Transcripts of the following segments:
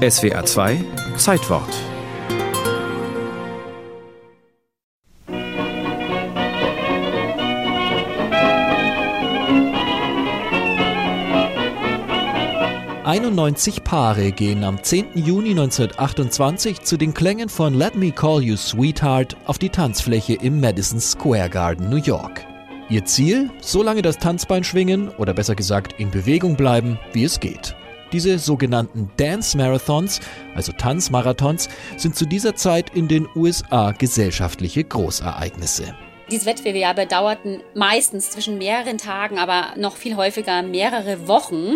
SWR 2 Zeitwort »91 Paare gehen am 10. Juni 1928 zu den Klängen von Let Me Call You Sweetheart auf die Tanzfläche im Madison Square Garden, New York. Ihr Ziel? So lange das Tanzbein schwingen oder besser gesagt in Bewegung bleiben, wie es geht. Diese sogenannten Dance Marathons, also Tanzmarathons, sind zu dieser Zeit in den USA gesellschaftliche Großereignisse. Diese Wettbewerbe dauerten meistens zwischen mehreren Tagen, aber noch viel häufiger mehrere Wochen.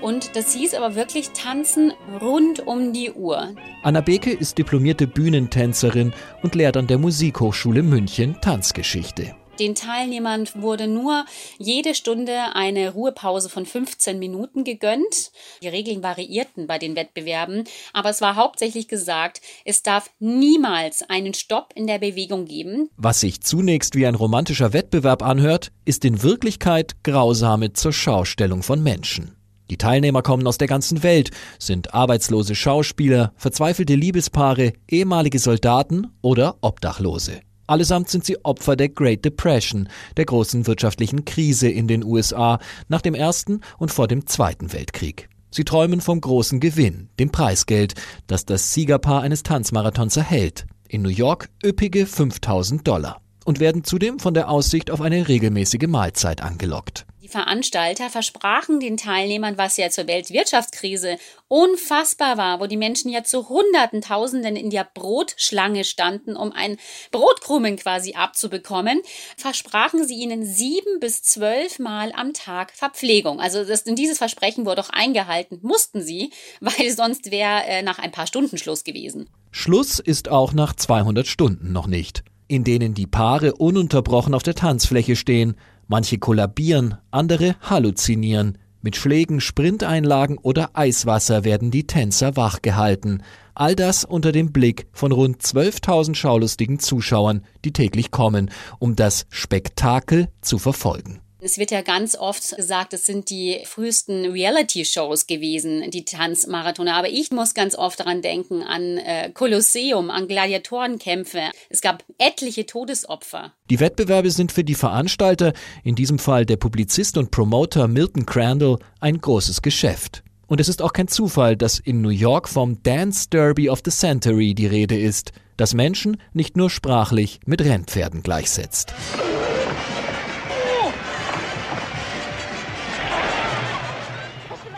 Und das hieß aber wirklich Tanzen rund um die Uhr. Anna Beke ist diplomierte Bühnentänzerin und lehrt an der Musikhochschule München Tanzgeschichte. Den Teilnehmern wurde nur jede Stunde eine Ruhepause von 15 Minuten gegönnt. Die Regeln variierten bei den Wettbewerben, aber es war hauptsächlich gesagt, es darf niemals einen Stopp in der Bewegung geben. Was sich zunächst wie ein romantischer Wettbewerb anhört, ist in Wirklichkeit grausame Zurschaustellung von Menschen. Die Teilnehmer kommen aus der ganzen Welt, sind arbeitslose Schauspieler, verzweifelte Liebespaare, ehemalige Soldaten oder Obdachlose. Allesamt sind sie Opfer der Great Depression, der großen wirtschaftlichen Krise in den USA nach dem Ersten und vor dem Zweiten Weltkrieg. Sie träumen vom großen Gewinn, dem Preisgeld, das das Siegerpaar eines Tanzmarathons erhält. In New York üppige 5000 Dollar. Und werden zudem von der Aussicht auf eine regelmäßige Mahlzeit angelockt. Die Veranstalter versprachen den Teilnehmern, was ja zur Weltwirtschaftskrise unfassbar war, wo die Menschen ja zu Hunderten, Tausenden in der Brotschlange standen, um ein Brotkrumen quasi abzubekommen, versprachen sie ihnen sieben bis zwölf Mal am Tag Verpflegung. Also das, dieses Versprechen wurde auch eingehalten, mussten sie, weil sonst wäre äh, nach ein paar Stunden Schluss gewesen. Schluss ist auch nach 200 Stunden noch nicht, in denen die Paare ununterbrochen auf der Tanzfläche stehen, Manche kollabieren, andere halluzinieren. Mit Schlägen, Sprinteinlagen oder Eiswasser werden die Tänzer wachgehalten. All das unter dem Blick von rund 12.000 schaulustigen Zuschauern, die täglich kommen, um das Spektakel zu verfolgen. Es wird ja ganz oft gesagt, es sind die frühesten Reality-Shows gewesen, die Tanzmarathone. Aber ich muss ganz oft daran denken, an äh, Kolosseum, an Gladiatorenkämpfe. Es gab etliche Todesopfer. Die Wettbewerbe sind für die Veranstalter, in diesem Fall der Publizist und Promoter Milton Crandall, ein großes Geschäft. Und es ist auch kein Zufall, dass in New York vom Dance Derby of the Century die Rede ist, das Menschen nicht nur sprachlich mit Rennpferden gleichsetzt.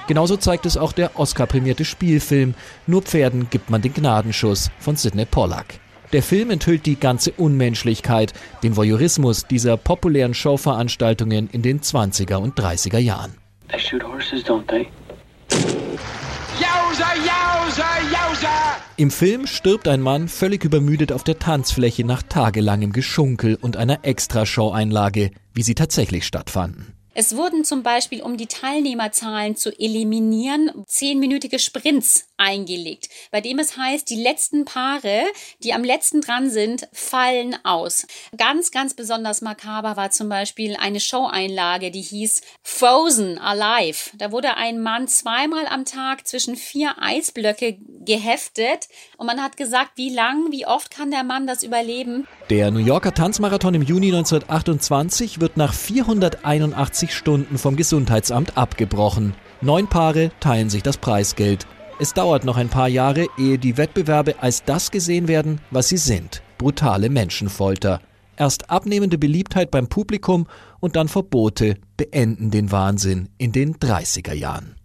Genauso zeigt es auch der Oscar-prämierte Spielfilm Nur Pferden gibt man den Gnadenschuss von Sidney Pollack. Der Film enthüllt die ganze Unmenschlichkeit, den Voyeurismus dieser populären Showveranstaltungen in den 20er und 30er Jahren. Im Film stirbt ein Mann völlig übermüdet auf der Tanzfläche nach tagelangem Geschunkel und einer Extrashow-Einlage, wie sie tatsächlich stattfanden. Es wurden zum Beispiel, um die Teilnehmerzahlen zu eliminieren, zehnminütige Sprints eingelegt, bei dem es heißt, die letzten Paare, die am letzten dran sind, fallen aus. Ganz, ganz besonders makaber war zum Beispiel eine Show-Einlage, die hieß Frozen Alive. Da wurde ein Mann zweimal am Tag zwischen vier Eisblöcke geheftet und man hat gesagt, wie lang, wie oft kann der Mann das überleben? Der New Yorker Tanzmarathon im Juni 1928 wird nach 481 Stunden vom Gesundheitsamt abgebrochen. Neun Paare teilen sich das Preisgeld. Es dauert noch ein paar Jahre, ehe die Wettbewerbe als das gesehen werden, was sie sind. Brutale Menschenfolter. Erst abnehmende Beliebtheit beim Publikum und dann Verbote beenden den Wahnsinn in den 30er Jahren.